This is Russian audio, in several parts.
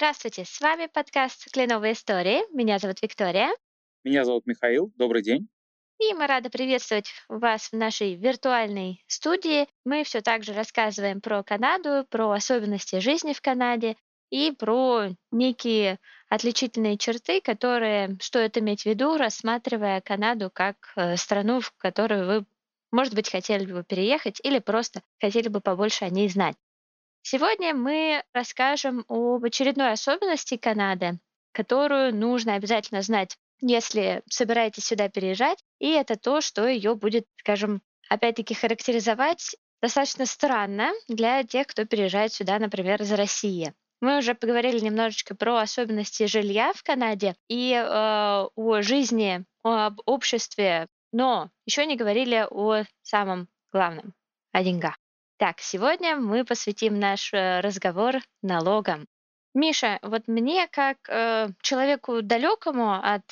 Здравствуйте, с вами подкаст «Кленовые истории». Меня зовут Виктория. Меня зовут Михаил. Добрый день. И мы рады приветствовать вас в нашей виртуальной студии. Мы все так же рассказываем про Канаду, про особенности жизни в Канаде и про некие отличительные черты, которые стоит иметь в виду, рассматривая Канаду как э, страну, в которую вы, может быть, хотели бы переехать или просто хотели бы побольше о ней знать. Сегодня мы расскажем об очередной особенности Канады, которую нужно обязательно знать, если собираетесь сюда переезжать, и это то, что ее будет, скажем, опять-таки характеризовать достаточно странно для тех, кто переезжает сюда, например, из России. Мы уже поговорили немножечко про особенности жилья в Канаде и э, о жизни, об обществе, но еще не говорили о самом главном, о деньгах. Так, сегодня мы посвятим наш э, разговор налогам. Миша, вот мне как э, человеку далекому от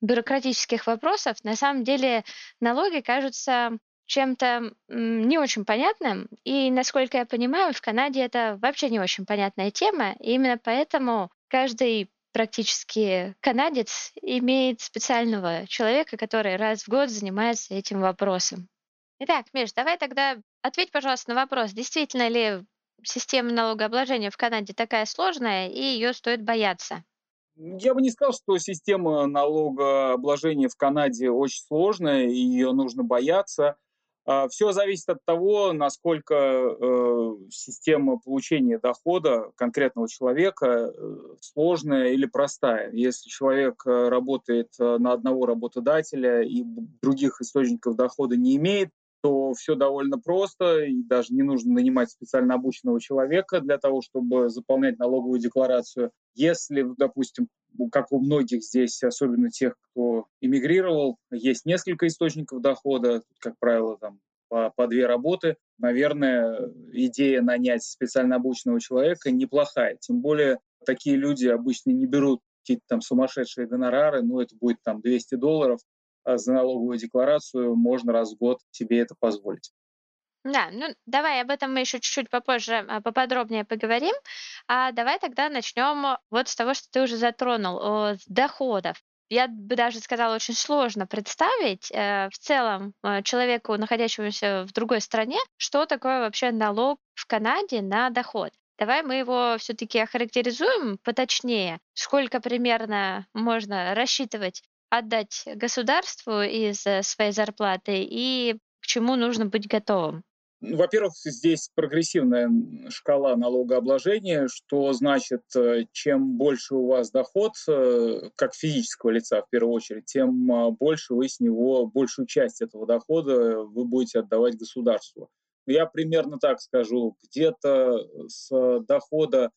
бюрократических вопросов, на самом деле налоги кажутся чем-то не очень понятным. И, насколько я понимаю, в Канаде это вообще не очень понятная тема. И именно поэтому каждый практически канадец имеет специального человека, который раз в год занимается этим вопросом. Итак, Миш, давай тогда ответь, пожалуйста, на вопрос, действительно ли система налогообложения в Канаде такая сложная и ее стоит бояться? Я бы не сказал, что система налогообложения в Канаде очень сложная, и ее нужно бояться. А, Все зависит от того, насколько э, система получения дохода конкретного человека э, сложная или простая. Если человек э, работает на одного работодателя и других источников дохода не имеет, то все довольно просто, и даже не нужно нанимать специально обученного человека для того, чтобы заполнять налоговую декларацию. Если, допустим, как у многих здесь, особенно тех, кто эмигрировал, есть несколько источников дохода, как правило, там по, по две работы, наверное, идея нанять специально обученного человека неплохая. Тем более такие люди обычно не берут какие-то там сумасшедшие гонорары, ну это будет там 200 долларов, за налоговую декларацию можно раз в год себе это позволить. Да, ну давай об этом мы еще чуть-чуть попозже а, поподробнее поговорим. А давай тогда начнем вот с того, что ты уже затронул, с доходов. Я бы даже сказала, очень сложно представить э, в целом э, человеку, находящемуся в другой стране, что такое вообще налог в Канаде на доход. Давай мы его все-таки охарактеризуем поточнее, сколько примерно можно рассчитывать отдать государству из э, своей зарплаты и к чему нужно быть готовым? Ну, во-первых, здесь прогрессивная шкала налогообложения, что значит, э, чем больше у вас доход, э, как физического лица в первую очередь, тем а, больше вы с него, большую часть этого дохода вы будете отдавать государству. Я примерно так скажу, где-то с дохода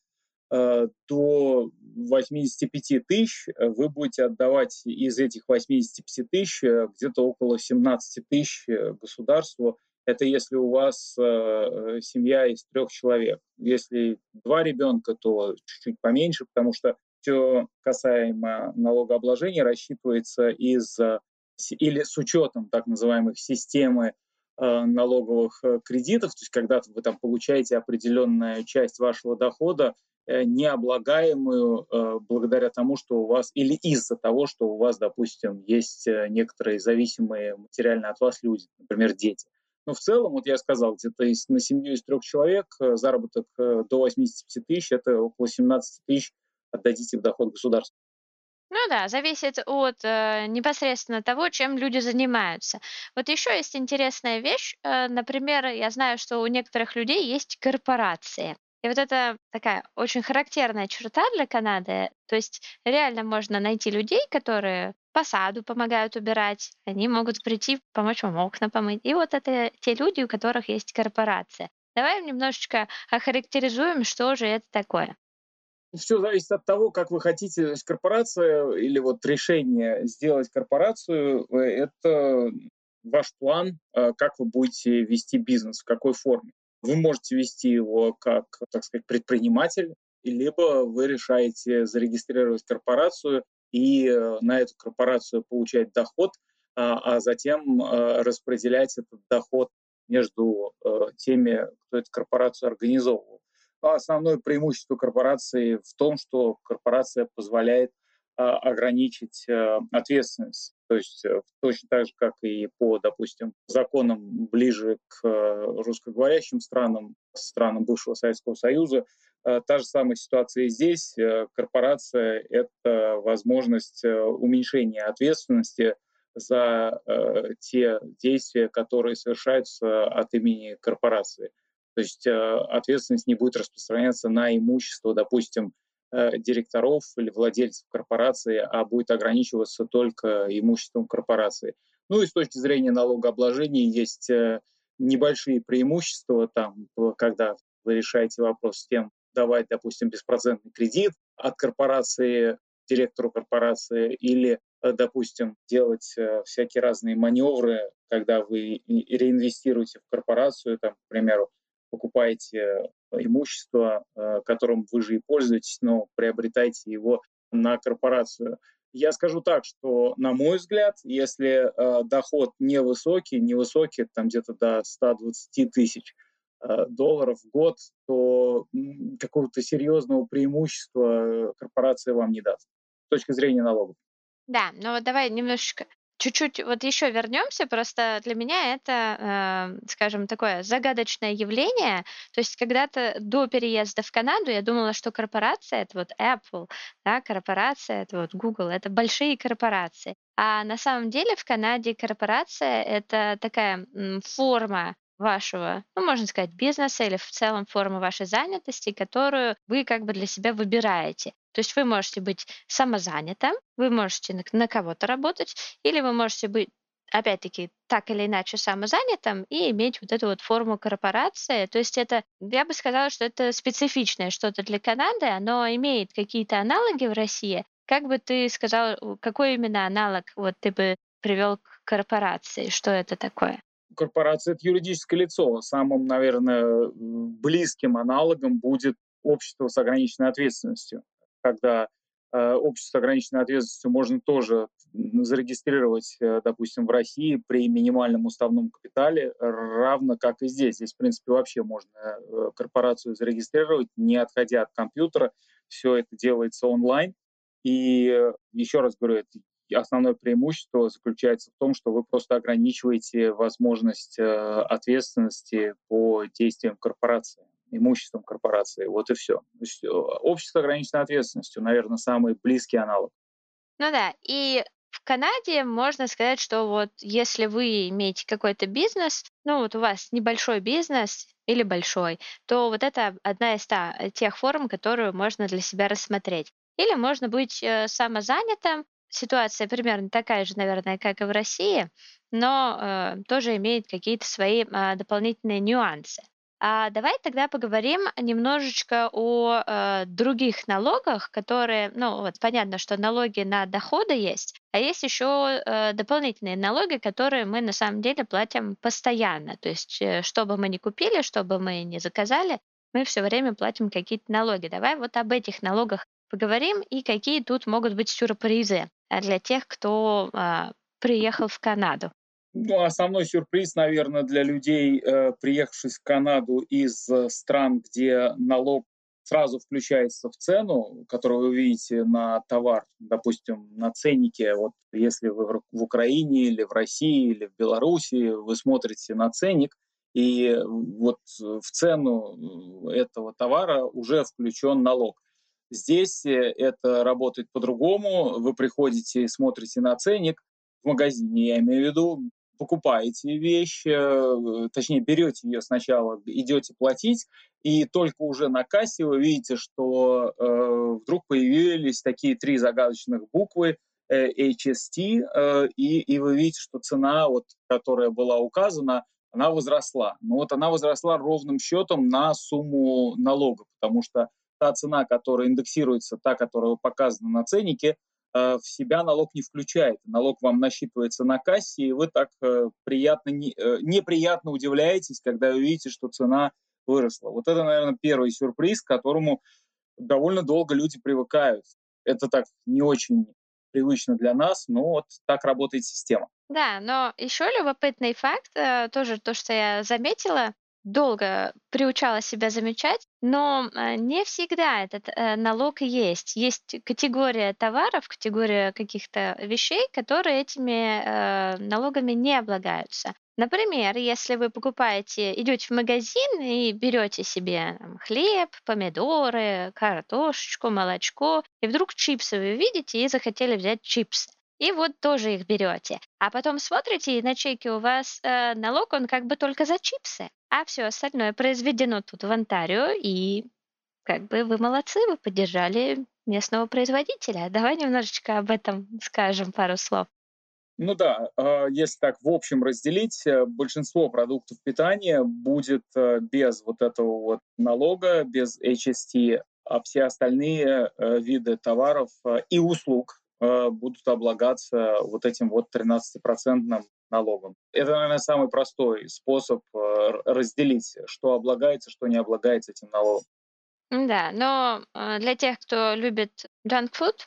до 85 тысяч э, вы будете отдавать из этих 85 тысяч э, где-то около 17 тысяч государству. Это если у вас семья из трех человек. Если два ребенка, то чуть-чуть поменьше, потому что все касаемо налогообложения рассчитывается из или с учетом так называемых системы налоговых кредитов, то есть когда вы там получаете определенную часть вашего дохода Э, необлагаемую э, благодаря тому, что у вас, или из-за того, что у вас, допустим, есть э, некоторые зависимые материально от вас люди, например, дети. Но в целом, вот я сказал, где-то на семью из трех человек заработок до 85 тысяч, это около 17 тысяч отдадите в доход государства. Ну да, зависит от э, непосредственно того, чем люди занимаются. Вот еще есть интересная вещь. Э, например, я знаю, что у некоторых людей есть корпорации. И вот это такая очень характерная черта для Канады. То есть реально можно найти людей, которые по саду помогают убирать, они могут прийти, помочь вам окна помыть. И вот это те люди, у которых есть корпорация. Давай немножечко охарактеризуем, что же это такое. Все зависит от того, как вы хотите. То корпорация или вот решение сделать корпорацию, э, это ваш план, э, как вы будете вести бизнес, в какой форме. Вы можете вести его как, так сказать, предприниматель, либо вы решаете зарегистрировать корпорацию и э, на эту корпорацию получать доход, а, а затем распределять этот доход между теми, кто эту корпорацию организовывал. Основное преимущество корпорации в том, что корпорация позволяет а, ограничить а, ответственность. То есть э, точно так же, как и по, допустим, законам ближе к э, русскоговорящим странам, странам бывшего Советского Союза, э, та же самая ситуация и здесь. Корпорация — это возможность уменьшения ответственности за те действия, которые совершаются от имени корпорации. То есть ответственность не будет распространяться на имущество, допустим, Э, директоров или владельцев корпорации, а будет ограничиваться только имуществом корпорации. Ну и с точки зрения налогообложения есть э, небольшие преимущества, там, когда вы решаете вопрос с тем, давать, допустим, беспроцентный кредит от корпорации директору корпорации или, э, допустим, делать всякие разные маневры, когда вы реинвестируете в корпорацию, там, к примеру, покупаете имущество, э, которым вы же и пользуетесь, но приобретайте его на корпорацию. Я скажу так, что, на мой взгляд, если э, доход невысокий, невысокий, там где-то до 120 тысяч э, долларов в год, то какого-то серьезного преимущества корпорация вам не даст с точки зрения налогов. Да, но вот давай немножечко чуть-чуть вот еще вернемся, просто для меня это, э, скажем, такое загадочное явление. То есть когда-то до переезда в Канаду я думала, что корпорация это вот Apple, да, корпорация это вот Google, это большие корпорации. А на самом деле в Канаде корпорация это такая форма вашего, ну, можно сказать, бизнеса или в целом формы вашей занятости, которую вы как бы для себя выбираете. То есть вы можете быть самозанятым, вы можете на, кого-то работать, или вы можете быть опять-таки, так или иначе самозанятым и иметь вот эту вот форму корпорации. То есть это, я бы сказала, что это специфичное что-то для Канады, оно имеет какие-то аналоги в России. Как бы ты сказал, какой именно аналог вот ты бы привел к корпорации, что это такое? Корпорация – это юридическое лицо. Самым, наверное, близким аналогом будет общество с ограниченной ответственностью когда э, общество с ограниченной ответственностью можно тоже зарегистрировать, э, допустим, в России при минимальном уставном капитале, равно как и здесь. Здесь, в принципе, вообще можно э, корпорацию зарегистрировать, не отходя от компьютера. Все это делается онлайн. И еще раз говорю, это основное преимущество заключается в том, что вы просто ограничиваете возможность ответственности по действиям корпорации имуществом корпорации. Вот и все. То есть, э, общество ограниченной ответственностью, наверное, самый близкий аналог. Ну да, и в Канаде можно сказать, что вот если вы имеете какой-то бизнес, ну вот у вас небольшой бизнес или большой, то вот это одна из та, э, тех форм, которую можно для себя рассмотреть. Или можно быть э, самозанятым. Ситуация примерно такая же, наверное, как и в России, но э, тоже имеет какие-то свои э, дополнительные нюансы. А давай тогда поговорим немножечко о э, других налогах, которые, ну вот понятно, что налоги на доходы есть, а есть еще э, дополнительные налоги, которые мы на самом деле платим постоянно. То есть, э, что бы мы ни купили, что бы мы ни заказали, мы все время платим какие-то налоги. Давай вот об этих налогах поговорим и какие тут могут быть сюрпризы э, для тех, кто э, приехал в Канаду. Ну, основной сюрприз, наверное, для людей, э, приехавших в Канаду из э, стран, где налог сразу включается в цену, которую вы видите на товар, допустим, на ценнике. Вот если вы в Украине или в России или в Беларуси, вы смотрите на ценник, и вот в цену этого товара уже включен налог. Здесь э, это работает по-другому. Вы приходите и смотрите на ценник в магазине, я имею в виду, покупаете вещь, э, точнее берете ее сначала, идете платить, и только уже на кассе вы видите, что э, вдруг появились такие три загадочных буквы э, HST, э, и, и вы видите, что цена, вот, которая была указана, она возросла. Но вот она возросла ровным счетом на сумму налога, потому что та цена, которая индексируется, та, которая показана на ценнике, в себя налог не включает. Налог вам насчитывается на кассе, и вы так э, приятно, э, неприятно удивляетесь, когда вы видите, что цена выросла. Вот это, наверное, первый сюрприз, к которому довольно долго люди привыкают. Это так не очень привычно для нас, но вот так работает система. Да, но еще любопытный факт, тоже то, что я заметила, долго приучала себя замечать, но э, не всегда этот э, налог есть. Есть категория товаров, категория каких-то вещей, которые этими э, налогами не облагаются. Например, если вы покупаете, идете в магазин и берете себе там, хлеб, помидоры, картошечку, молочко, и вдруг чипсы вы видите и захотели взять чипсы. И вот тоже их берете. А потом смотрите, и на чеке у вас э, налог, он как бы только за чипсы, а все остальное произведено тут в Онтарио, и как бы вы молодцы, вы поддержали местного производителя. Давай немножечко об этом скажем пару слов. Ну да, а, если так в общем разделить, э, большинство продуктов питания будет э, без вот этого вот налога, без HST, а все остальные э, виды товаров и услуг будут облагаться вот этим вот 13-процентным налогом. Это, наверное, самый простой способ разделить, что облагается, что не облагается этим налогом. Да, но для тех, кто любит junk food,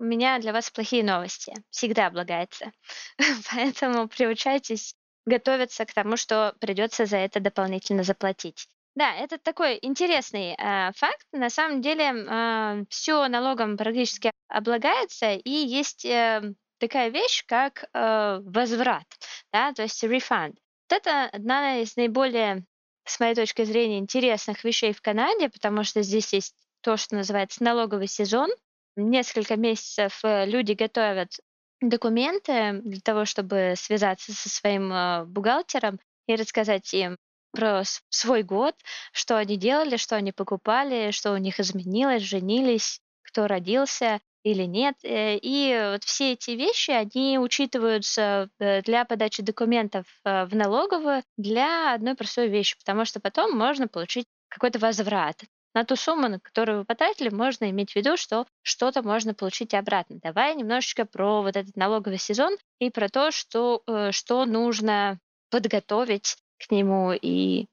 у меня для вас плохие новости. Всегда облагается. Поэтому приучайтесь готовиться к тому, что придется за это дополнительно заплатить. Да, это такой интересный э, факт. На самом деле э, все налогом практически облагается, и есть э, такая вещь, как э, возврат, да, то есть refund. Это одна из наиболее, с моей точки зрения, интересных вещей в Канаде, потому что здесь есть то, что называется налоговый сезон, несколько месяцев э, люди готовят документы для того, чтобы связаться со своим э, бухгалтером и рассказать им про свой год, что они делали, что они покупали, что у них изменилось, женились, кто родился или нет. Э, и вот все эти вещи, они учитываются для подачи документов в налоговую для одной простой вещи, потому что потом можно получить какой-то возврат на ту сумму, на которую вы потратили, можно иметь в виду, что что-то можно получить обратно. Давай немножечко про вот этот налоговый сезон и про то, что, э, что нужно подготовить к нему и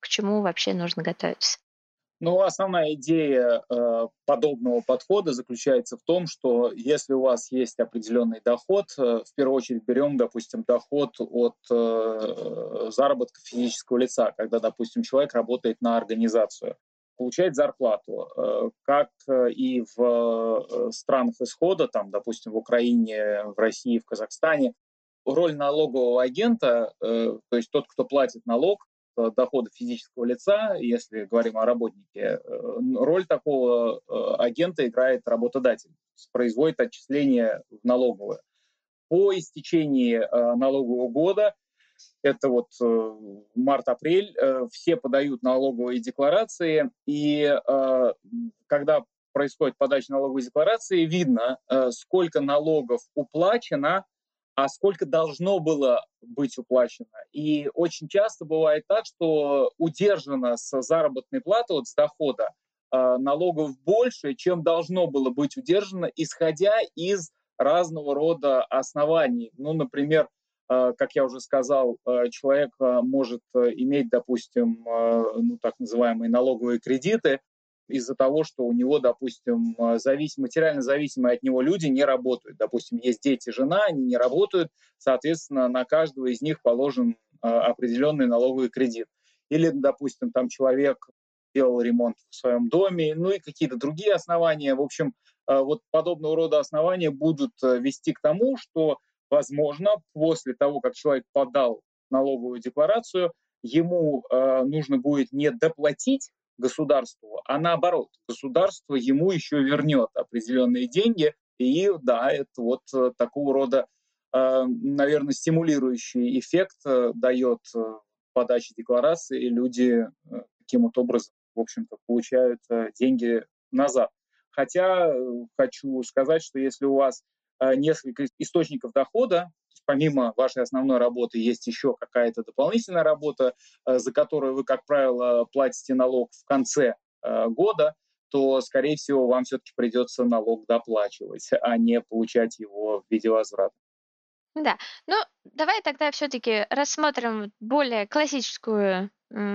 к чему вообще нужно готовиться. Ну, основная идея э, подобного подхода заключается в том, что если у вас есть определенный доход, э, в первую очередь берем, допустим, доход от э, заработка физического лица, когда, допустим, человек работает на организацию получает зарплату, э, как э, и в э, странах исхода, там, допустим, в Украине, в России, в Казахстане, роль налогового агента, то есть тот, кто платит налог, дохода физического лица, если говорим о работнике, роль такого агента играет работодатель, производит отчисления в налоговую. По истечении налогового года это вот э, март-апрель, э, все подают налоговые декларации, и э, когда происходит подача налоговой декларации, видно, сколько налогов уплачено, а сколько должно было быть уплачено. И очень часто бывает так, что удержано с заработной платы, вот с дохода, налогов больше, чем должно было быть удержано, исходя из разного рода оснований. Ну, например, а, как я уже сказал, а, человек а, может иметь, допустим, ну, так называемые налоговые кредиты из-за того, что у него, допустим, зависим, материально зависимые от него люди не работают. Допустим, есть дети, жена, они не работают, соответственно, на каждого из них положен определенный налоговый кредит. Или, допустим, там человек делал ремонт в своем доме, ну и какие-то другие основания. В общем, вот подобного рода основания будут вести к тому, что возможно, после того, как человек подал налоговую декларацию, ему э, нужно будет не доплатить государству, а наоборот, государство ему еще вернет определенные деньги. И да, это вот э, такого рода, э, наверное, стимулирующий эффект э, дает подача декларации, и люди таким вот образом, в общем-то, получают деньги назад. Хотя хочу сказать, что если у вас несколько источников дохода, помимо вашей основной работы есть еще какая-то дополнительная работа, э, за которую вы, как правило, платите налог в конце э, года, то, скорее всего, вам все-таки придется налог доплачивать, а не получать его в виде возврата. Да, ну давай тогда все-таки рассмотрим более классическую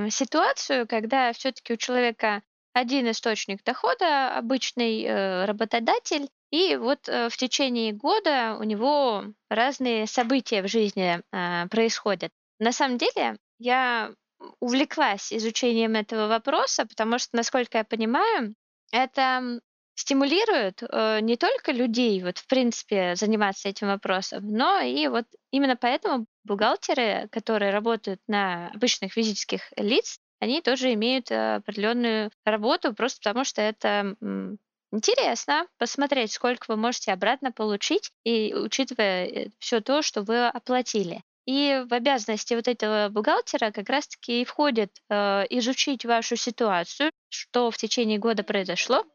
ситуацию, когда все-таки у человека один источник дохода, обычный э, работодатель, и вот э, в течение года у него разные события в жизни э, происходят. На самом деле я увлеклась изучением этого вопроса, потому что, насколько я понимаю, это стимулирует э, не только людей, вот в принципе, заниматься этим вопросом, но и вот именно поэтому бухгалтеры, которые работают на обычных физических лиц, они тоже имеют определенную работу, просто потому что это интересно посмотреть, сколько вы можете обратно получить, и учитывая э, все то, что вы оплатили. И в обязанности вот этого бухгалтера как раз-таки и входит э, изучить вашу ситуацию, что в течение года произошло.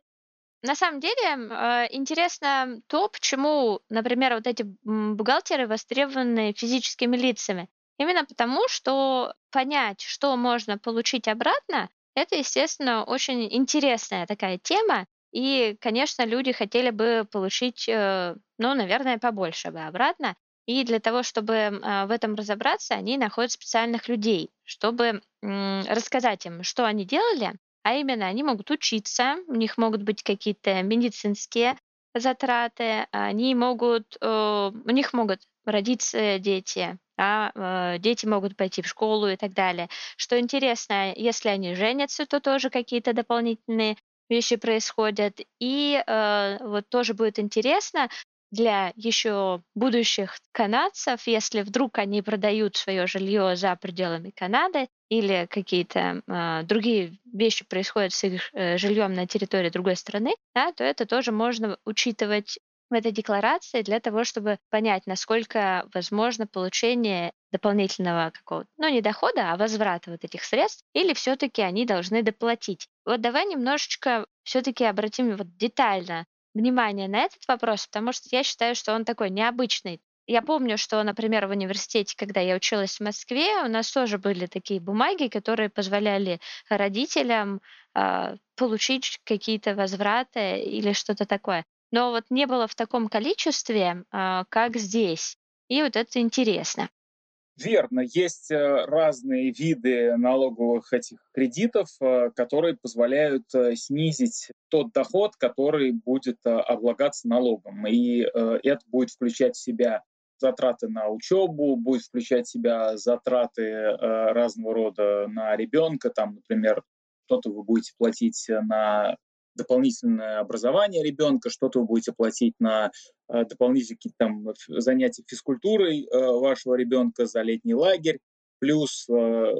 На самом деле э, интересно то, почему, например, вот эти бухгалтеры востребованы физическими лицами. Именно потому, что понять, что можно получить обратно, это, естественно, очень интересная такая тема. И, конечно, люди хотели бы получить, э, ну, наверное, побольше бы обратно. И для того, чтобы а, в этом разобраться, они находят специальных людей, чтобы рассказать им, что они делали, а именно они могут учиться, у них могут быть какие-то медицинские затраты, они могут, э, у них могут родиться дети, а дети могут пойти в школу и так далее. Что интересно, если они женятся, то тоже какие-то дополнительные вещи происходят. И э, вот тоже будет интересно, для еще будущих канадцев, если вдруг они продают свое жилье за пределами Канады или какие-то э, другие вещи происходят с их э, жильем на территории другой страны, да, то это тоже можно учитывать в этой декларации для того, чтобы понять, насколько возможно получение дополнительного какого-то, ну не дохода, а возврата вот этих средств, или все-таки они должны доплатить. Вот давай немножечко все-таки обратим вот детально внимание на этот вопрос, потому что я считаю, что он такой необычный. Я помню, что, например, в университете, когда я училась в Москве, у нас тоже были такие бумаги, которые позволяли родителям э, получить какие-то возвраты или что-то такое. Но вот не было в таком количестве, э, как здесь. И вот это интересно. Верно, есть э, разные виды налоговых этих кредитов, э, которые позволяют э, снизить тот доход, который будет облагаться налогом. И это будет включать в себя затраты на учебу, будет включать в себя затраты разного рода на ребенка, там, например, что-то вы будете платить на дополнительное образование ребенка, что-то вы будете платить на э, дополнительные какие-то там занятия физкультурой э, вашего ребенка за летний лагерь, плюс э,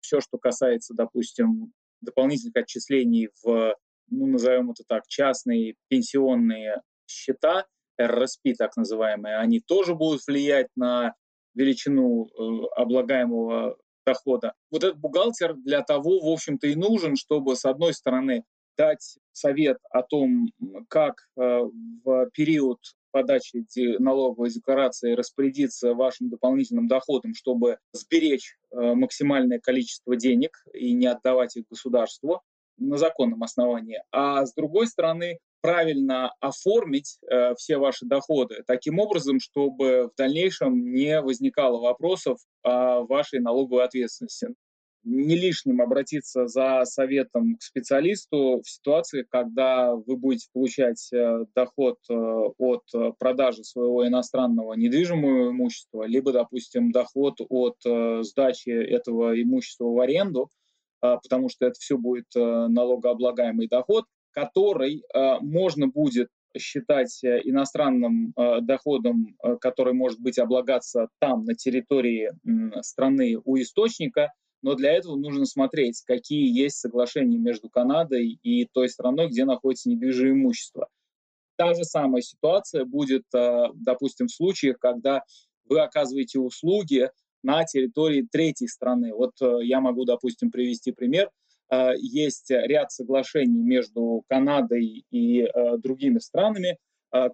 все, что касается, допустим, дополнительных отчислений в, ну, назовем это так, частные пенсионные счета, РРСП так называемые, они тоже будут влиять на величину облагаемого дохода. Вот этот бухгалтер для того, в общем-то, и нужен, чтобы, с одной стороны, дать совет о том, как э, в период подачи налоговой декларации распорядиться вашим дополнительным доходом, чтобы сберечь э, максимальное количество денег и не отдавать их государству на законном основании. А с другой стороны, правильно оформить э, все ваши доходы таким образом, чтобы в дальнейшем не возникало вопросов о вашей налоговой ответственности не лишним обратиться за советом к специалисту в ситуации, когда вы будете получать э, доход э, от э, продажи своего иностранного недвижимого имущества, либо, допустим, доход от сдачи этого имущества в аренду, потому что это все будет налогооблагаемый доход, который можно будет считать иностранным доходом, который может быть облагаться там, на территории страны у источника – но для этого нужно смотреть, какие есть соглашения между Канадой и той страной, где находится недвижимое имущество. Та же самая ситуация будет, э, допустим, в случаях, когда вы оказываете услуги на территории третьей страны. Вот э, я могу, допустим, привести пример. Э, есть ряд соглашений между Канадой и другими странами,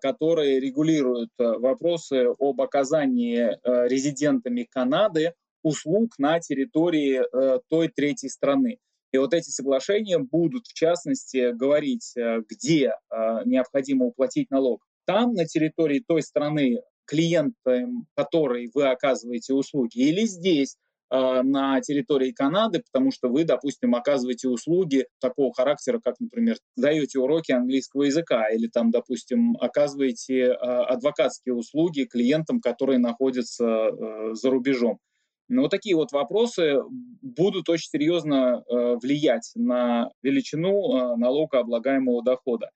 которые регулируют вопросы об оказании резидентами Канады услуг на территории э, той третьей страны. И вот эти соглашения будут, в частности, говорить, э, где э, необходимо уплатить налог. Там, на территории той страны, клиентам которой вы оказываете услуги, или здесь, на территории Канады, потому что вы, допустим, оказываете услуги такого характера, как, например, даете уроки английского языка или там, допустим, оказываете адвокатские услуги клиентам, которые находятся за рубежом. Но вот такие вот вопросы будут очень серьезно э, влиять на величину э, налогооблагаемого дохода.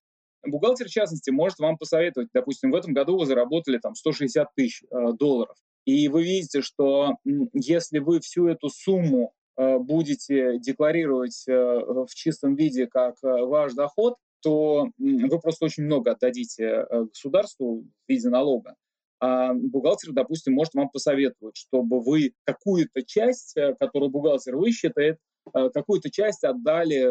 Бухгалтер, в частности, может вам посоветовать, допустим, в этом году вы заработали там 160 тысяч э, долларов, и вы видите, что если вы всю эту сумму э, будете декларировать э, в чистом виде как э, ваш доход, то вы просто очень много отдадите государству в виде налога. А бухгалтер, допустим, может вам посоветовать, чтобы вы какую-то часть, которую бухгалтер высчитает, какую-то часть отдали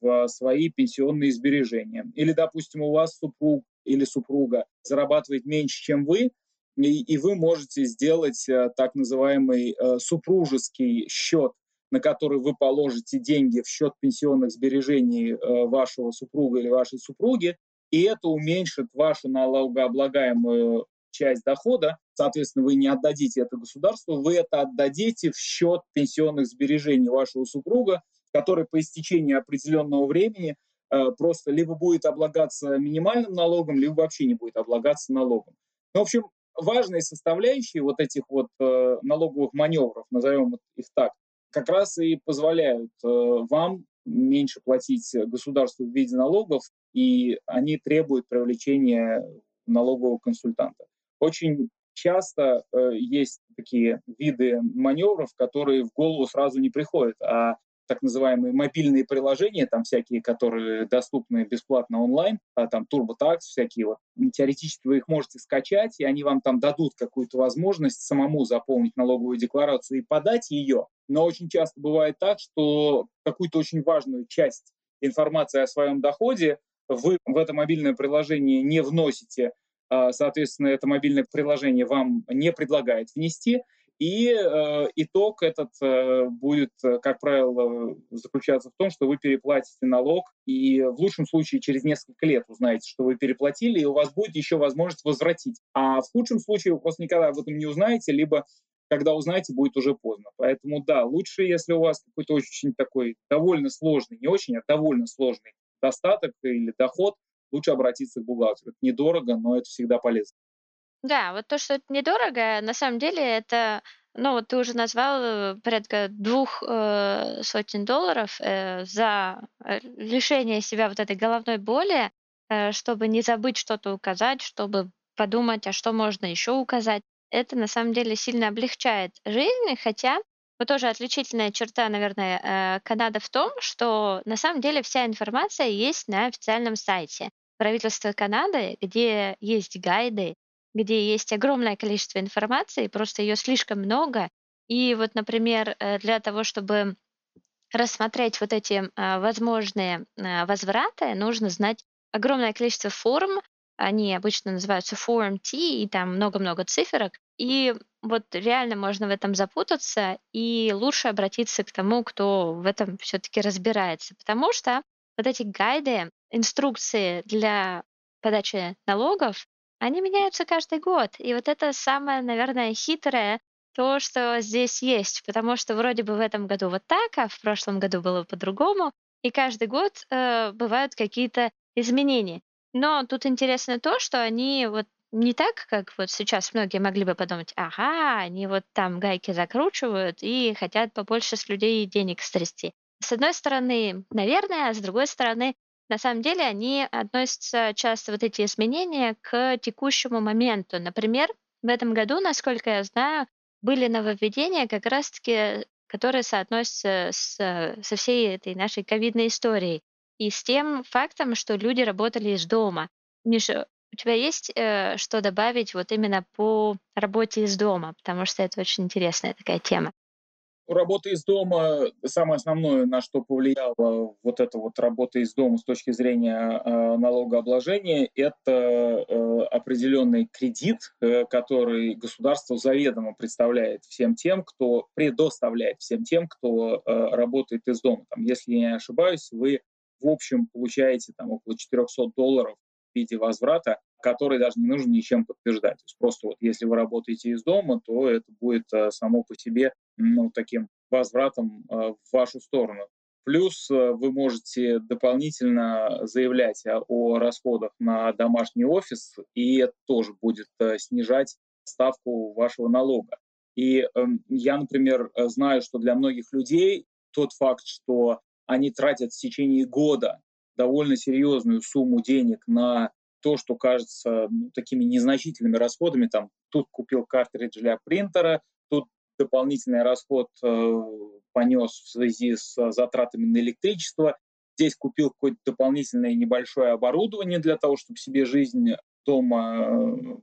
в свои пенсионные сбережения. Или, допустим, у вас супруг или супруга зарабатывает меньше, чем вы, и, и вы можете сделать э, так называемый э, супружеский счет, на который вы положите деньги в счет пенсионных сбережений э, вашего супруга или вашей супруги, и это уменьшит вашу налогооблагаемую часть дохода, соответственно, вы не отдадите это государству, вы это отдадите в счет пенсионных сбережений вашего супруга, который по истечении определенного времени э, просто либо будет облагаться минимальным налогом, либо вообще не будет облагаться налогом. Ну, в общем, важные составляющие вот этих вот э, налоговых маневров, назовем их так, как раз и позволяют э, вам меньше платить государству в виде налогов, и они требуют привлечения налогового консультанта. Очень часто э, есть такие виды маневров, которые в голову сразу не приходят, а так называемые мобильные приложения, там всякие, которые доступны бесплатно онлайн, а, там TurboTax, всякие вот. Теоретически вы их можете скачать, и они вам там дадут какую-то возможность самому заполнить налоговую декларацию и подать ее. Но очень часто бывает так, что какую-то очень важную часть информации о своем доходе вы в это мобильное приложение не вносите, соответственно, это мобильное приложение вам не предлагает внести, и э, итог этот э, будет, э, как правило, заключаться в том, что вы переплатите налог, и в лучшем случае через несколько лет узнаете, что вы переплатили, и у вас будет еще возможность возвратить. А в худшем случае вы просто никогда об этом не узнаете, либо когда узнаете, будет уже поздно. Поэтому да, лучше, если у вас какой-то очень такой довольно сложный, не очень, а довольно сложный достаток или доход, лучше обратиться к бухгалтеру. Это недорого, но это всегда полезно. Да, вот то, что это недорого, на самом деле это, ну, вот ты уже назвал э, порядка двух э, сотен долларов э, за э, лишение себя вот этой головной боли, э, чтобы не забыть что-то указать, чтобы подумать, а что можно еще указать. Это на самом деле сильно облегчает жизнь, хотя вот тоже отличительная черта, наверное, э, Канады в том, что на самом деле вся информация есть на официальном сайте правительства Канады, где есть гайды, где есть огромное количество информации, просто ее слишком много. И вот, например, э, для того, чтобы рассмотреть вот эти а, возможные а, возвраты, нужно знать огромное количество форм, они обычно называются Form T, и там много-много циферок. И вот реально можно в этом запутаться, и лучше обратиться к тому, кто в этом все-таки разбирается. Потому что вот эти гайды, инструкции для подачи налогов, они меняются каждый год. И вот это самое, наверное, хитрое, то, что здесь есть. Потому что вроде бы в этом году вот так, а в прошлом году было по-другому. И каждый год э, бывают какие-то изменения. Но тут интересно то, что они вот не так, как вот сейчас многие могли бы подумать, ага, они вот там гайки закручивают и хотят побольше с людей денег стрясти. С одной стороны, наверное, а с другой стороны, на самом деле они относятся часто, вот эти изменения, к текущему моменту. Например, в этом году, насколько я знаю, были нововведения как раз-таки, которые соотносятся с, со всей этой нашей ковидной историей и с тем фактом, что люди работали из дома. Миша, у тебя есть э, что добавить вот именно по работе из дома, потому что это очень интересная такая тема. Работа из дома, самое основное, на что повлияла вот эта вот работа из дома с точки зрения э, налогообложения, это э, определенный кредит, э, который государство заведомо представляет всем тем, кто предоставляет всем тем, кто э, работает из дома. Там, если я не ошибаюсь, вы в общем получаете там около 400 долларов в виде возврата, который даже не нужно ничем подтверждать. То есть просто вот если вы работаете из дома, то это будет э, само по себе ну, таким возвратом э, в вашу сторону. Плюс э, вы можете дополнительно заявлять о расходах на домашний офис, и это тоже будет снижать ставку вашего налога. И э, я, например, знаю, что для многих людей тот факт, что они тратят в течение года довольно серьезную сумму денег на то, что кажется ну, такими незначительными расходами, там, тут купил картридж для принтера, тут дополнительный расход э, понес в связи с затратами на электричество, здесь купил какое-то дополнительное небольшое оборудование для того, чтобы себе жизнь дома э,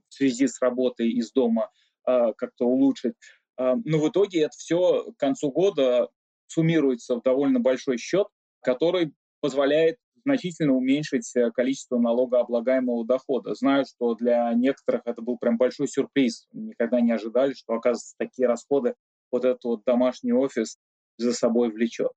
в связи с работой из дома э, как-то улучшить. Э, но в итоге это все к концу года суммируется в довольно большой счет, который позволяет значительно уменьшить количество налогооблагаемого дохода. Знаю, что для некоторых это был прям большой сюрприз. Никогда не ожидали, что, оказывается, такие расходы вот этот вот домашний офис за собой влечет.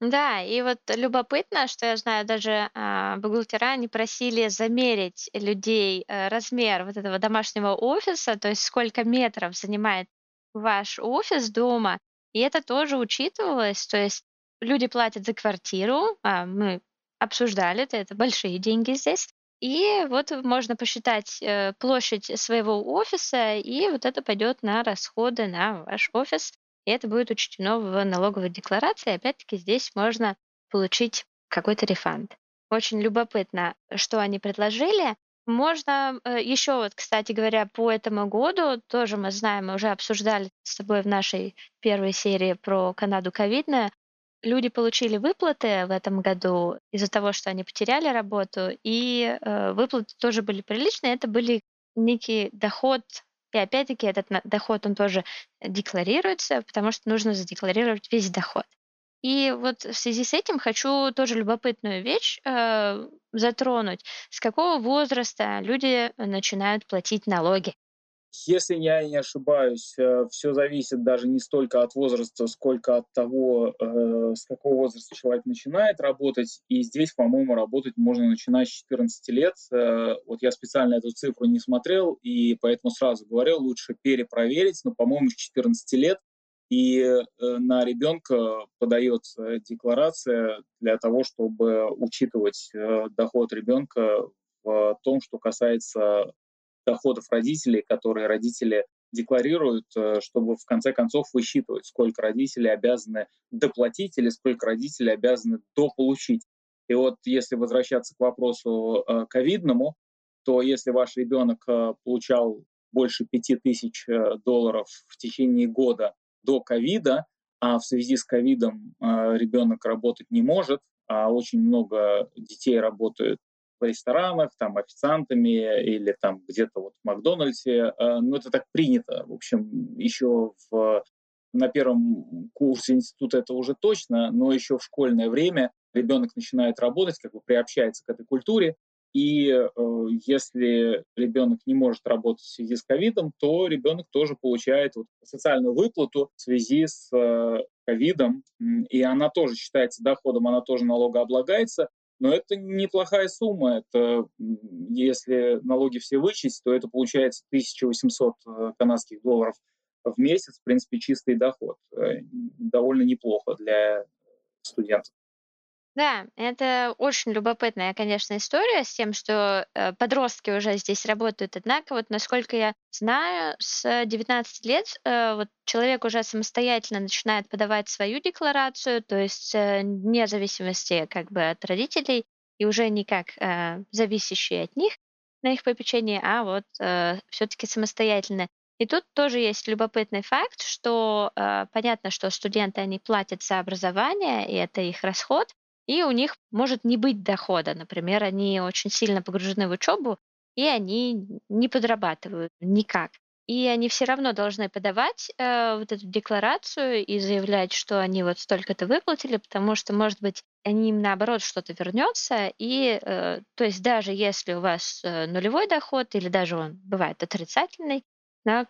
Да, и вот любопытно, что я знаю, даже а, бухгалтера, они просили замерить людей э, размер вот этого домашнего офиса, то есть сколько метров занимает ваш офис дома, и это тоже учитывалось, то есть люди платят за квартиру, а мы обсуждали это, большие деньги здесь, и вот можно посчитать э, площадь своего офиса, и вот это пойдет на расходы на ваш офис и это будет учтено в налоговой декларации. Опять-таки здесь можно получить какой-то рефанд. Очень любопытно, что они предложили. Можно э, еще вот, кстати говоря, по этому году, тоже мы знаем, мы уже обсуждали с тобой в нашей первой серии про Канаду ковидную, люди получили выплаты в этом году из-за того, что они потеряли работу, и э, выплаты тоже были приличные. Это были некий доход и опять-таки этот доход, он тоже декларируется, потому что нужно задекларировать весь доход. И вот в связи с этим хочу тоже любопытную вещь э, затронуть. С какого возраста люди начинают платить налоги? Если я не ошибаюсь, э, все зависит даже не столько от возраста, сколько от того, э, с какого возраста человек начинает работать. И здесь, по-моему, работать можно начинать с 14 лет. Э, вот я специально эту цифру не смотрел, и поэтому сразу говорил, лучше перепроверить, но, по-моему, с 14 лет. И на ребенка подается декларация для того, чтобы учитывать доход ребенка в том, что касается доходов родителей, которые родители декларируют, э, чтобы в конце концов высчитывать, сколько родители обязаны доплатить или сколько родители обязаны дополучить. И вот если возвращаться к вопросу э, ковидному, то если ваш ребенок э, получал больше 5000 долларов в течение года до ковида, а в связи с ковидом ребенок работать не может, а очень много детей работают в ресторанах, там, официантами или там где-то вот в Макдональдсе. Э, ну, это так принято. В общем, еще в, на первом курсе института это уже точно, но еще в школьное время ребенок начинает работать, как бы приобщается к этой культуре. И э, если ребенок не может работать в связи с ковидом, то ребенок тоже получает вот социальную выплату в связи с э, ковидом, и она тоже считается доходом, она тоже налогооблагается. Но это неплохая сумма. Это, если налоги все вычесть, то это получается 1800 э, канадских долларов в месяц, в принципе, чистый доход. Э, довольно неплохо для студентов. Да, это очень любопытная, конечно, история с тем, что э, подростки уже здесь работают. Однако, вот насколько я знаю, с 19 лет э, вот человек уже самостоятельно начинает подавать свою декларацию, то есть э, вне зависимости как бы от родителей и уже никак э, зависящие от них на их попечение, а вот э, все-таки самостоятельно. И тут тоже есть любопытный факт, что э, понятно, что студенты они платят за образование, и это их расход, и у них может не быть дохода. Например, они очень сильно погружены в учебу, и они не подрабатывают никак. И они все равно должны подавать э, вот эту декларацию и заявлять, что они вот столько-то выплатили, потому что, может быть, они им наоборот что-то вернется. И э, то есть даже если у вас э, нулевой доход или даже он бывает отрицательный, да,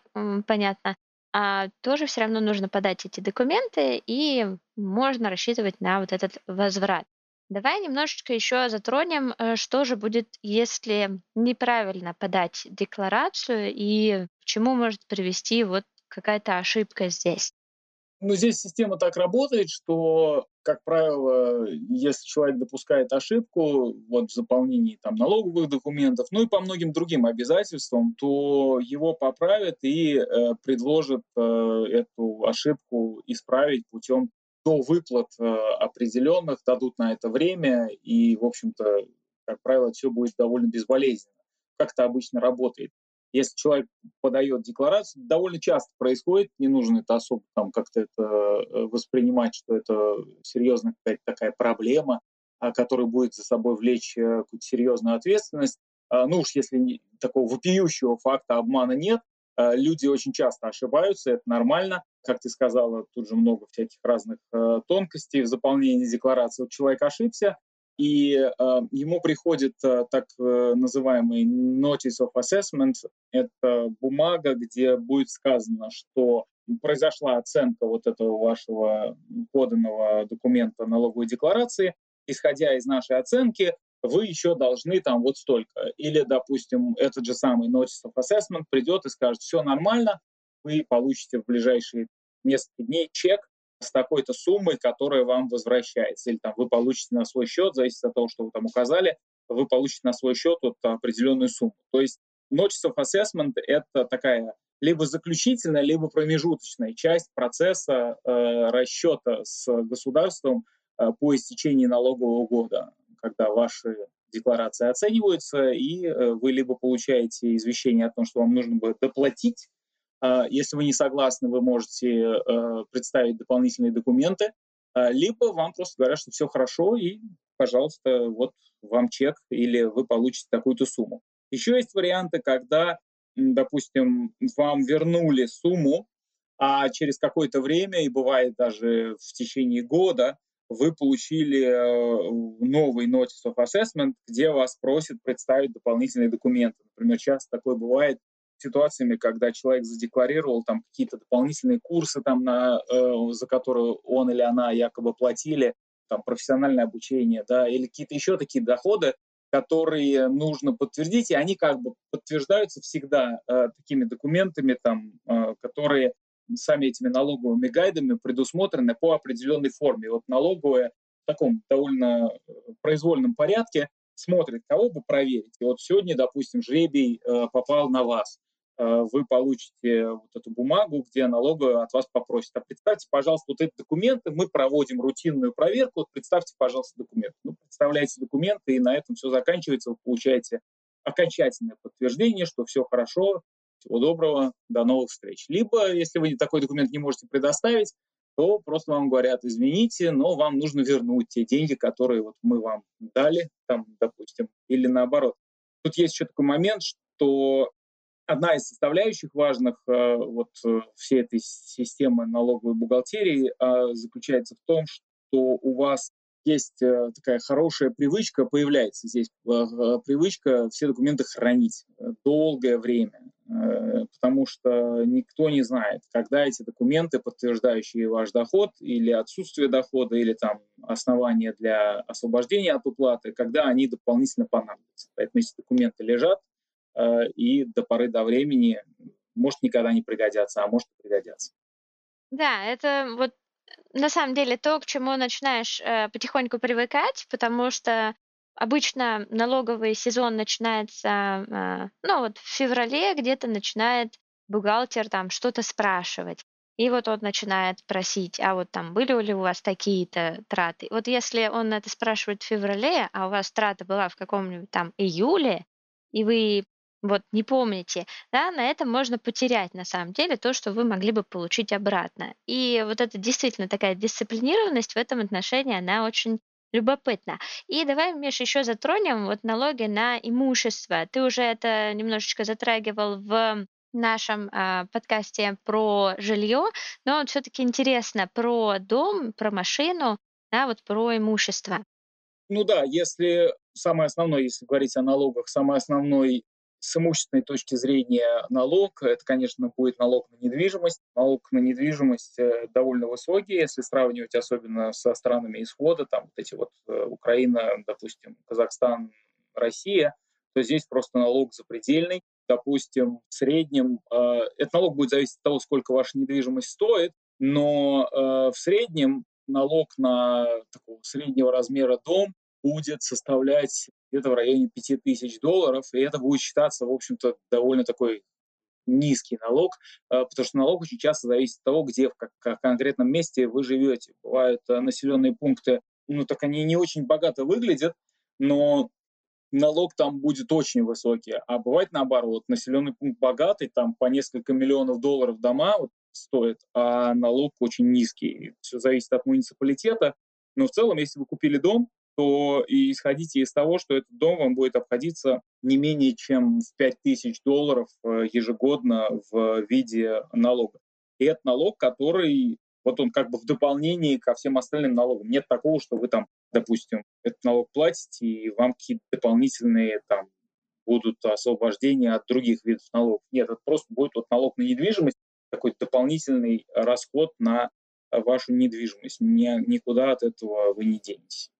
понятно, а тоже все равно нужно подать эти документы, и можно рассчитывать на вот этот возврат. Давай немножечко еще затронем, э, что же будет, если неправильно подать декларацию и к чему может привести вот какая-то ошибка здесь. Ну, здесь система так работает, что как правило, если человек допускает ошибку вот, в заполнении там, налоговых документов, ну и по многим другим обязательствам, то его поправят и э, предложат э, эту ошибку исправить путем до выплат э, определенных, дадут на это время, и, в общем-то, как правило, все будет довольно безболезненно. Как это обычно работает. Если человек подает декларацию, довольно часто происходит, не нужно это особо там как-то это э, воспринимать, что это серьезная какая-то такая проблема, а, которая будет за собой влечь э, какую-то серьезную ответственность. А, ну уж если такого вопиющего факта обмана нет, а, люди очень часто ошибаются, это нормально. Как ты сказала, тут же много всяких разных э, тонкостей в заполнении декларации. Вот человек ошибся, и э, ему приходит э, так э, называемый Notice of Assessment. Это бумага, где будет сказано, что произошла оценка вот этого вашего поданного документа налоговой декларации. Исходя из нашей оценки, вы еще должны там вот столько. Или, допустим, этот же самый Notice of Assessment придет и скажет, все нормально, вы получите в ближайшие несколько дней чек с такой-то суммой, которая вам возвращается. Или там вы получите на свой счет, зависит от того, что вы там указали, вы получите на свой счет вот определенную сумму. То есть Notice of Assessment — это такая либо заключительная, либо промежуточная часть процесса э, расчета с государством э, по истечении налогового года, когда ваши декларации оцениваются, и э, вы либо получаете извещение о том, что вам нужно будет доплатить если вы не согласны, вы можете э, представить дополнительные документы, а, либо вам просто говорят, что все хорошо, и, пожалуйста, вот вам чек, или вы получите такую-то сумму. Еще есть варианты, когда, допустим, вам вернули сумму, а через какое-то время, и бывает даже в течение года, вы получили э, новый Notice of Assessment, где вас просят представить дополнительные документы. Например, часто такое бывает ситуациями, когда человек задекларировал там какие-то дополнительные курсы, там, на, э, за которые он или она якобы платили, там, профессиональное обучение, да, или какие-то еще такие доходы, которые нужно подтвердить, и они как бы подтверждаются всегда э, такими документами, там, э, которые сами этими налоговыми гайдами предусмотрены по определенной форме. Вот налоговая в таком довольно э, произвольном порядке смотрит, кого бы проверить. И вот сегодня, допустим, жребий э, попал на вас. Э, вы получите вот эту бумагу, где налоговая от вас попросит. А представьте, пожалуйста, вот эти документы, мы проводим рутинную проверку, вот представьте, пожалуйста, документы. Ну, представляете документы, и на этом все заканчивается, вы получаете окончательное подтверждение, что все хорошо, всего доброго, до новых встреч. Либо, если вы такой документ не можете предоставить, то просто вам говорят, извините, но вам нужно вернуть те деньги, которые вот мы вам дали, там, допустим, или наоборот. Тут есть еще такой момент, что одна из составляющих важных э, вот э, всей этой системы налоговой бухгалтерии э, заключается в том, что у вас есть такая хорошая привычка, появляется здесь привычка все документы хранить долгое время, потому что никто не знает, когда эти документы, подтверждающие ваш доход или отсутствие дохода, или там основания для освобождения от уплаты, когда они дополнительно понадобятся. Поэтому эти документы лежат, Э, и до поры до времени может никогда не пригодятся, а может и пригодятся. Да, это вот на самом деле то, к чему начинаешь э, потихоньку привыкать, потому что обычно налоговый сезон начинается, э, ну вот в феврале где-то начинает бухгалтер там что-то спрашивать. И вот он начинает просить, а вот там были ли у вас такие-то траты? Вот если он это спрашивает в феврале, а у вас трата была в каком-нибудь там июле, и вы вот не помните, да, на этом можно потерять на самом деле то, что вы могли бы получить обратно. И вот это действительно такая дисциплинированность в этом отношении, она очень любопытна. И давай, Миш, еще затронем вот налоги на имущество. Ты уже это немножечко затрагивал в нашем э, подкасте про жилье, но все-таки интересно про дом, про машину, да, вот про имущество. Ну да, если самое основное, если говорить о налогах, самый основной с имущественной точки зрения налог, это, конечно, будет налог на недвижимость. Налог на недвижимость э, довольно высокий, если сравнивать особенно со странами исхода, там вот эти вот э, Украина, допустим, Казахстан, Россия, то здесь просто налог запредельный. Допустим, в среднем, э, этот налог будет зависеть от того, сколько ваша недвижимость стоит, но в среднем налог на такого среднего размера дом будет составлять где-то в районе 5000 долларов, и это будет считаться, в общем-то, довольно такой низкий налог, э, потому что налог очень часто зависит от того, где, в конкретном месте вы живете. Бывают э, населенные пункты, ну так они не очень богато выглядят, но налог там будет очень высокий. А бывает наоборот, населенный пункт богатый, там по несколько миллионов долларов дома вот, стоит, а налог очень низкий. Все зависит от муниципалитета. Но в целом, если вы купили дом, то и исходите из того, что этот дом вам будет обходиться не менее чем в 5000 долларов э, ежегодно в виде налога. И это налог, который вот он как бы в дополнении ко всем остальным налогам. Нет такого, что вы там, допустим, этот налог платите, и вам какие-то дополнительные там будут освобождения от других видов налогов. Нет, это просто будет вот налог на недвижимость, такой дополнительный расход на вашу недвижимость. Ни, никуда от этого вы не денетесь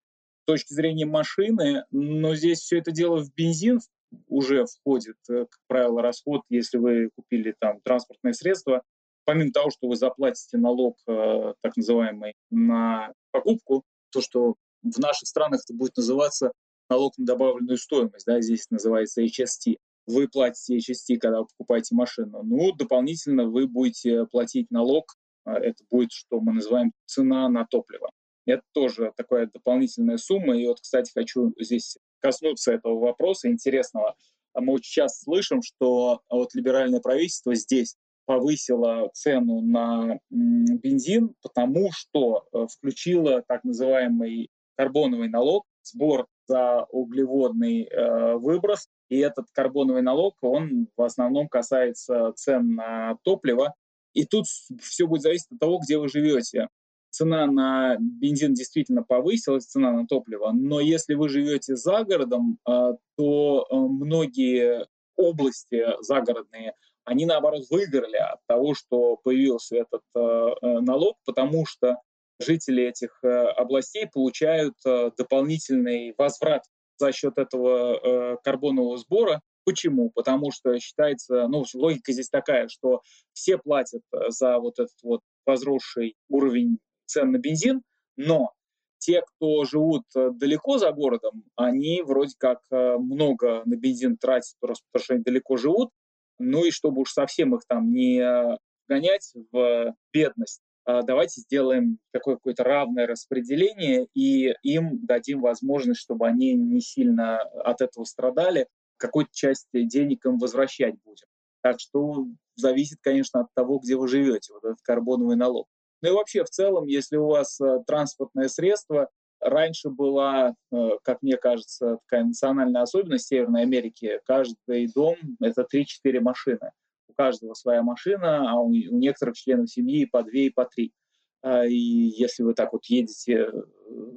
точки зрения машины, но здесь все это дело в бензин уже входит, э, как правило, расход, если вы купили там транспортное средство, помимо того, что вы заплатите налог э, так называемый на покупку, то, что в наших странах это будет называться налог на добавленную стоимость, да, здесь называется HST. Вы платите HST, когда вы покупаете машину. Ну, дополнительно вы будете платить налог, э, это будет, что мы называем цена на топливо. Это тоже такая дополнительная сумма. И вот, кстати, хочу здесь коснуться этого вопроса интересного. Мы очень часто слышим, что вот либеральное правительство здесь повысило цену на бензин, потому что э, включило так называемый карбоновый налог, сбор за углеводный э, выброс. И этот карбоновый налог, он в основном касается цен на топливо. И тут все будет зависеть от того, где вы живете цена на бензин действительно повысилась, цена на топливо, но если вы живете за городом, а, то э, многие области загородные, они наоборот выиграли от того, что появился этот э, э, налог, потому что жители этих областей получают дополнительный возврат за счет этого карбонового сбора. Почему? Потому что считается, ну, логика здесь такая, что все платят за вот этот вот возросший уровень цен на бензин, но те, кто живут э, далеко за городом, они вроде как э, много на бензин тратят, просто потому что они далеко живут. Ну и чтобы уж совсем их там не гонять в бедность, давайте сделаем такое какое-то равное распределение и им дадим возможность, чтобы они не сильно от этого страдали, какую-то часть денег им возвращать будем. Так что зависит, конечно, от того, где вы живете, вот этот карбоновый налог. Ну и вообще в целом, если у вас э, транспортное средство, раньше была, э, как мне кажется, такая национальная особенность Северной Америки, каждый дом — это 3-4 машины. У каждого своя машина, а у, некоторых членов семьи по 2 и по 3. А, и если вы так вот едете э,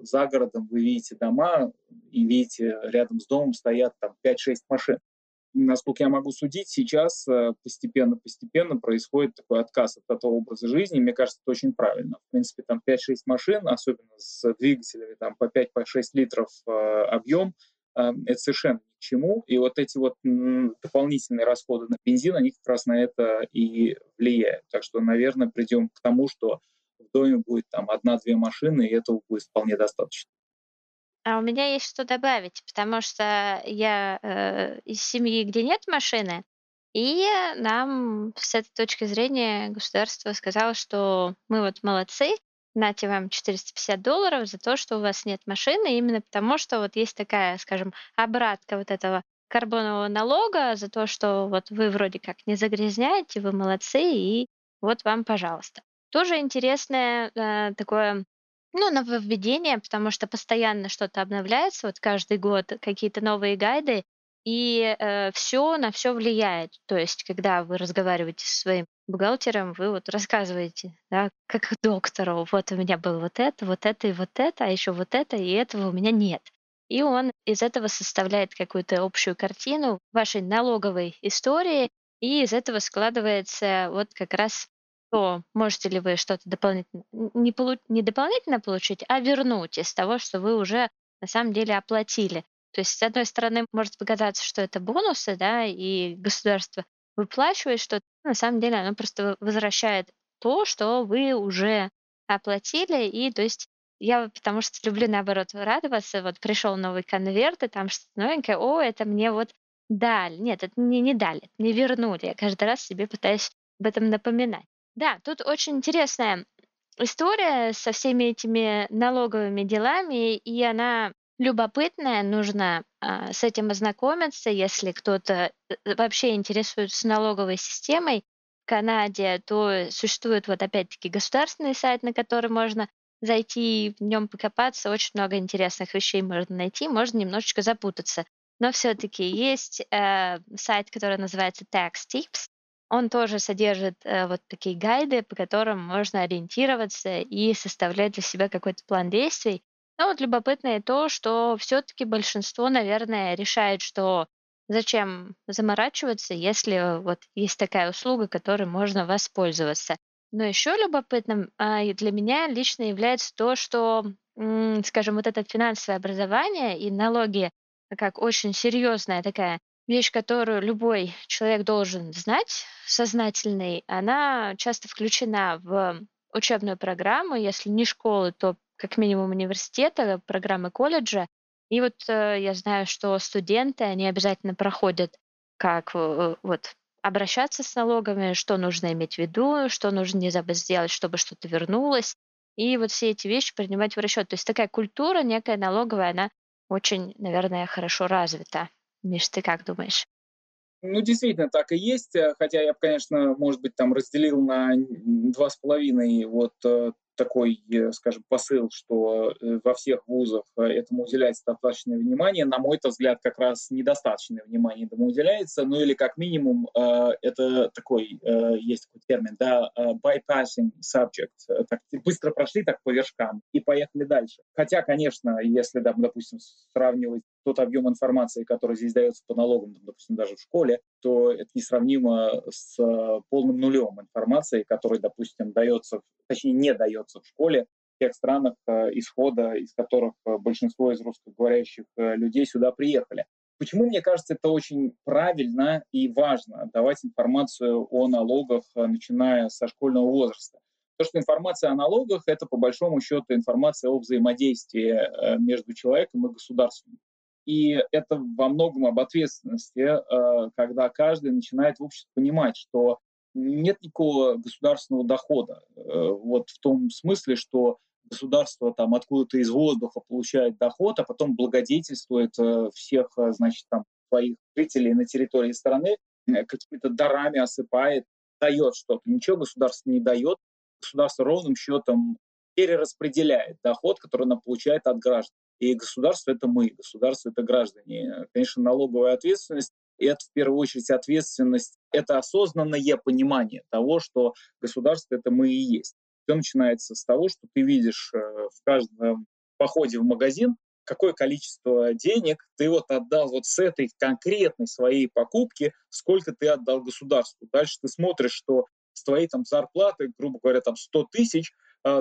за городом, вы видите дома и видите, рядом с домом стоят там 5-6 машин насколько я могу судить, сейчас постепенно-постепенно э, происходит такой отказ от этого образа жизни. Мне кажется, это очень правильно. В принципе, там 5-6 машин, особенно с двигателями там, по 5-6 по литров э, объем, э, это совершенно ни к чему. И вот эти вот дополнительные расходы на бензин, они как раз на это и влияют. Так что, наверное, придем к тому, что в доме будет там одна-две машины, и этого будет вполне достаточно. А у меня есть что добавить, потому что я э, из семьи, где нет машины, и нам с этой точки зрения государство сказало, что мы вот молодцы, нате вам 450 долларов за то, что у вас нет машины, именно потому что вот есть такая, скажем, обратка вот этого карбонового налога за то, что вот вы вроде как не загрязняете, вы молодцы, и вот вам, пожалуйста. Тоже интересное э, такое ну, нововведение, потому что постоянно что-то обновляется, вот каждый год какие-то новые гайды, и э, все на все влияет. То есть, когда вы разговариваете со своим бухгалтером, вы вот рассказываете, да, как доктору, вот у меня было вот это, вот это и вот это, а еще вот это, и этого у меня нет. И он из этого составляет какую-то общую картину вашей налоговой истории, и из этого складывается вот как раз то можете ли вы что-то дополнительно, не, полу, не дополнительно получить, а вернуть из того, что вы уже на самом деле оплатили. То есть, с одной стороны, может показаться, что это бонусы, да, и государство выплачивает что-то, на самом деле оно просто возвращает то, что вы уже оплатили, и то есть я потому что люблю, наоборот, радоваться. Вот пришел новый конверт, и там что-то новенькое. О, это мне вот дали. Нет, это мне не дали, мне вернули. Я каждый раз себе пытаюсь об этом напоминать. Да, тут очень интересная история со всеми этими налоговыми делами, и она любопытная, нужно а, с этим ознакомиться, если кто-то э, вообще интересуется налоговой системой в Канаде, то существует вот опять-таки государственный сайт, на который можно зайти и в нем покопаться, очень много интересных вещей можно найти, можно немножечко запутаться. Но все-таки есть э, сайт, который называется Tax Tips. Он тоже содержит э, вот такие гайды, по которым можно ориентироваться и составлять для себя какой-то план действий. Но вот любопытно и то, что все-таки большинство, наверное, решает, что зачем заморачиваться, если вот есть такая услуга, которой можно воспользоваться. Но еще любопытным а, для меня лично является то, что, скажем, вот это финансовое образование и налоги как очень серьезная такая вещь, которую любой человек должен знать, сознательный, она часто включена в учебную программу, если не школы, то как минимум университета, программы колледжа. И вот э, я знаю, что студенты, они обязательно проходят, как э, вот обращаться с налогами, что нужно иметь в виду, что нужно не забыть сделать, чтобы что-то вернулось. И вот все эти вещи принимать в расчет. То есть такая культура некая налоговая, она очень, наверное, хорошо развита. Миш, ты как думаешь? Ну, действительно, так и есть, э, хотя я бы, конечно, может быть, там разделил на два с половиной вот э, такой, э, скажем, посыл, что во всех вузах этому уделяется достаточное внимание. На мой взгляд, как раз недостаточное внимание этому уделяется, ну или как минимум это такой, есть такой термин, да, bypassing subject, так, быстро прошли так по вершкам и поехали дальше. Хотя, конечно, если, допустим, сравнивать тот объем информации, который здесь дается по налогам, допустим, даже в школе, то это несравнимо с полным нулем информации, который, допустим, дается, точнее, не дается в школе в тех странах э, исхода, из которых э, большинство из русскоговорящих э, людей сюда приехали. Почему, мне кажется, это очень правильно и важно давать информацию о налогах, начиная со школьного возраста? Потому что информация о налогах – это, по большому счету, информация о взаимодействии между человеком и государством. И это во многом об ответственности, когда каждый начинает в обществе понимать, что нет никакого государственного дохода. Э, вот в том смысле, что государство там откуда-то из воздуха получает доход, а потом благодетельствует э, всех, э, значит, там своих жителей на территории страны, какими-то дарами осыпает, дает что-то. Ничего государство не дает. Государство ровным счетом перераспределяет доход, который оно получает от граждан. И государство — это мы, государство — это граждане. Конечно, налоговая ответственность это в первую очередь ответственность, это осознанное понимание того, что государство это мы и есть. Все начинается с того, что ты видишь э, в каждом походе в магазин, какое количество денег ты вот отдал вот с этой конкретной своей покупки, сколько ты отдал государству. Дальше ты смотришь, что с твоей там зарплаты, грубо говоря, там 100 тысяч,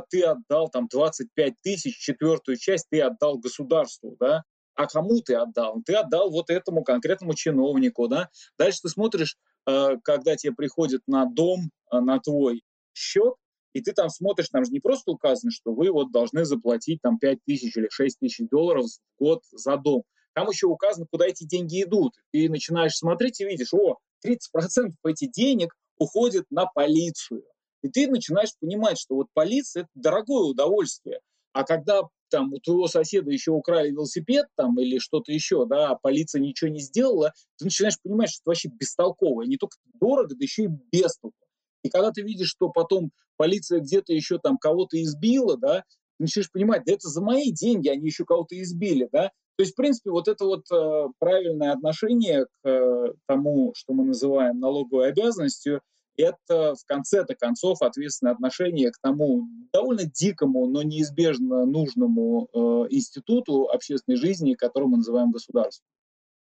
ты отдал там 25 тысяч, четвертую часть ты отдал государству, да, а кому ты отдал? Ты отдал вот этому конкретному чиновнику, да. Дальше ты смотришь, э, когда тебе приходит на дом, э, на твой счет, и ты там смотришь, там же не просто указано, что вы вот должны заплатить там 5 тысяч или 6 тысяч долларов в год за дом. Там еще указано, куда эти деньги идут. Ты начинаешь смотреть и видишь, о, 30% этих денег уходит на полицию. И ты начинаешь понимать, что вот полиция – это дорогое удовольствие. А когда там у твоего соседа еще украли велосипед там или что-то еще, да, а полиция ничего не сделала, ты начинаешь понимать, что это вообще бестолково. Не только дорого, да еще и бестолково. И когда ты видишь, что потом полиция где-то еще там кого-то избила, да, ты начинаешь понимать, да это за мои деньги они еще кого-то избили, да. То есть, в принципе, вот это вот э, правильное отношение к э, тому, что мы называем налоговой обязанностью – это в конце-то концов ответственное отношение к тому довольно дикому, но неизбежно нужному э, институту общественной жизни, который мы называем государством.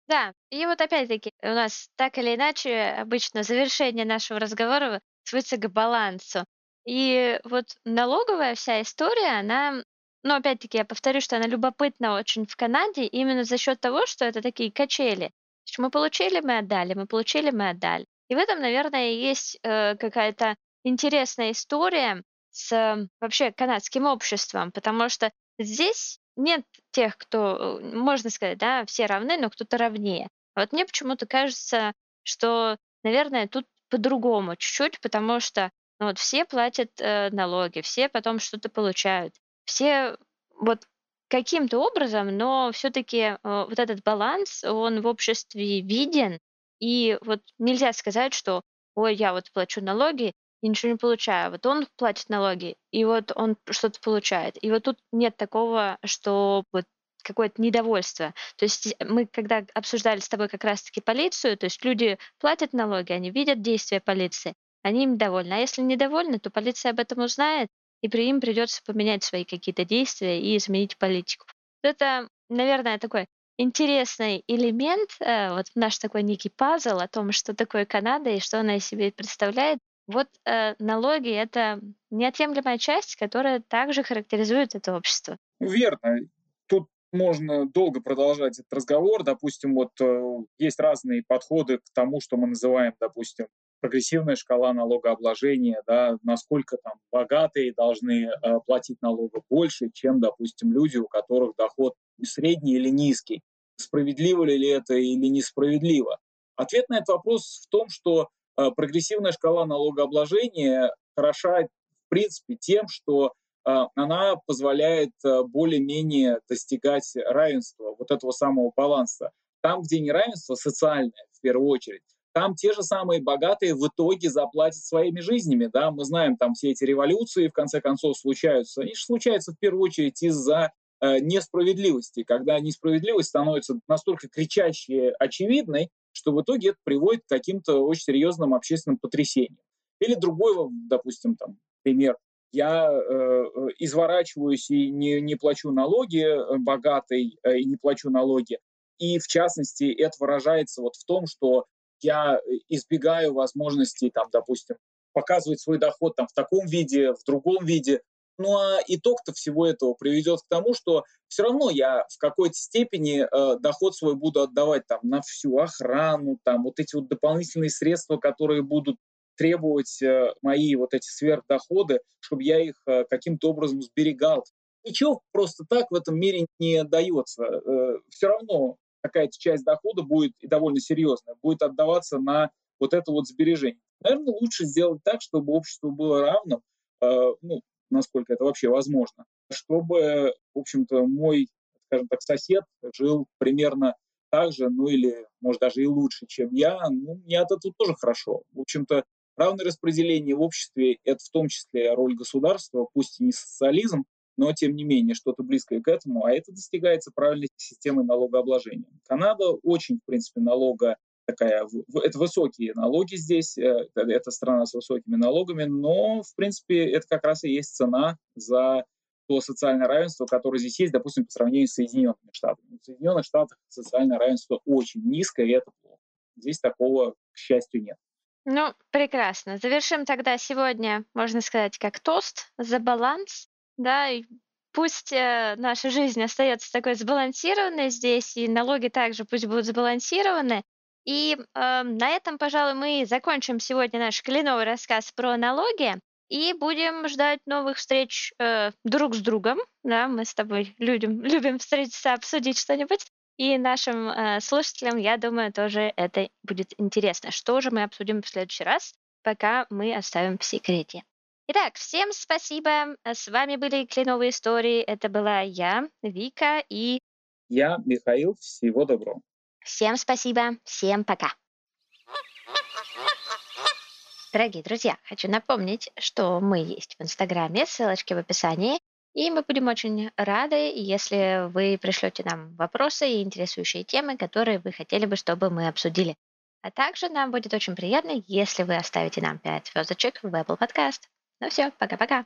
Да, и вот опять-таки у нас так или иначе обычно завершение нашего разговора сводится к балансу. И вот налоговая вся история, она, ну опять-таки я повторю, что она любопытна очень в Канаде именно за счет того, что это такие качели. Мы получили, мы отдали, мы получили, мы отдали. И в этом, наверное, есть э, какая-то интересная история с вообще канадским обществом, потому что здесь нет тех, кто, э, можно сказать, да, все равны, но кто-то равнее. Вот мне почему-то кажется, что, наверное, тут по-другому чуть-чуть, потому что ну, вот все платят э, налоги, все потом что-то получают, все вот каким-то образом, но все-таки э, вот этот баланс, он в обществе виден, и вот нельзя сказать, что, ой, я вот плачу налоги и ничего не получаю. Вот он платит налоги, и вот он что-то получает. И вот тут нет такого, что вот какое-то недовольство. То есть мы, когда обсуждали с тобой как раз-таки полицию, то есть люди платят налоги, они видят действия полиции, они им довольны. А если недовольны, то полиция об этом узнает, и при им придется поменять свои какие-то действия и изменить политику. Это, наверное, такой интересный элемент, э, вот наш такой некий пазл о том, что такое Канада и что она из себя представляет. Вот э, налоги — это неотъемлемая часть, которая также характеризует это общество. Верно. Тут можно долго продолжать этот разговор. Допустим, вот э, есть разные подходы к тому, что мы называем, допустим, прогрессивная шкала налогообложения, да, насколько там богатые должны э, платить налога больше, чем, допустим, люди, у которых доход средний или низкий. Справедливо ли это или несправедливо? Ответ на этот вопрос в том, что э, прогрессивная шкала налогообложения хороша, в принципе, тем, что э, она позволяет э, более-менее достигать равенства, вот этого самого баланса. Там, где неравенство социальное, в первую очередь, там те же самые богатые в итоге заплатят своими жизнями. Да? Мы знаем, там все эти революции в конце концов случаются. Же случаются в первую очередь из-за несправедливости, когда несправедливость становится настолько кричащей очевидной, что в итоге это приводит к каким-то очень серьезным общественным потрясениям. Или другой, допустим, там, пример. Я э, изворачиваюсь и не, не плачу налоги э, богатый, э, и не плачу налоги. И в частности это выражается вот в том, что я э, избегаю возможности, там, допустим, показывать свой доход там, в таком виде, в другом виде. Ну а итог-то всего этого приведет к тому, что все равно я в какой-то степени э, доход свой буду отдавать там, на всю охрану, там, вот эти вот дополнительные средства, которые будут требовать э, мои вот эти сверхдоходы, чтобы я их э, каким-то образом сберегал. Ничего просто так в этом мире не дается. Э, все равно какая-то часть дохода будет и довольно серьезная, будет отдаваться на вот это вот сбережение. Наверное, лучше сделать так, чтобы общество было равным, э, ну, насколько это вообще возможно, чтобы, в общем-то, мой, скажем так, сосед жил примерно так же, ну или, может, даже и лучше, чем я, ну, мне от этого тоже хорошо. В общем-то, равное распределение в обществе – это в том числе роль государства, пусть и не социализм, но тем не менее что-то близкое к этому, а это достигается правильной системой налогообложения. Канада очень, в принципе, налога такая, это высокие налоги здесь, э, это страна с высокими налогами, но, в принципе, это как раз и есть цена за то социальное равенство, которое здесь есть, допустим, по сравнению с Соединенными Штатами. В Соединенных Штатах социальное равенство очень низкое, и это плохо. Здесь такого, к счастью, нет. Ну, прекрасно. Завершим тогда сегодня, можно сказать, как тост за баланс да, и пусть э, наша жизнь остается такой сбалансированной здесь, и налоги также пусть будут сбалансированы. И э, на этом, пожалуй, мы закончим сегодня наш кленовый рассказ про налоги и будем ждать новых встреч э, друг с другом. Да, мы с тобой любим, любим встретиться, обсудить что-нибудь. И нашим э, слушателям, я думаю, тоже это будет интересно. Что же мы обсудим в следующий раз, пока мы оставим в секрете. Итак, всем спасибо. С вами были Кленовые истории. Это была я, Вика и... Я, Михаил. Всего доброго. Всем спасибо. Всем пока. Дорогие друзья, хочу напомнить, что мы есть в Инстаграме, ссылочки в описании. И мы будем очень рады, если вы пришлете нам вопросы и интересующие темы, которые вы хотели бы, чтобы мы обсудили. А также нам будет очень приятно, если вы оставите нам 5 звездочек в Apple Podcast. Ну все, пока-пока.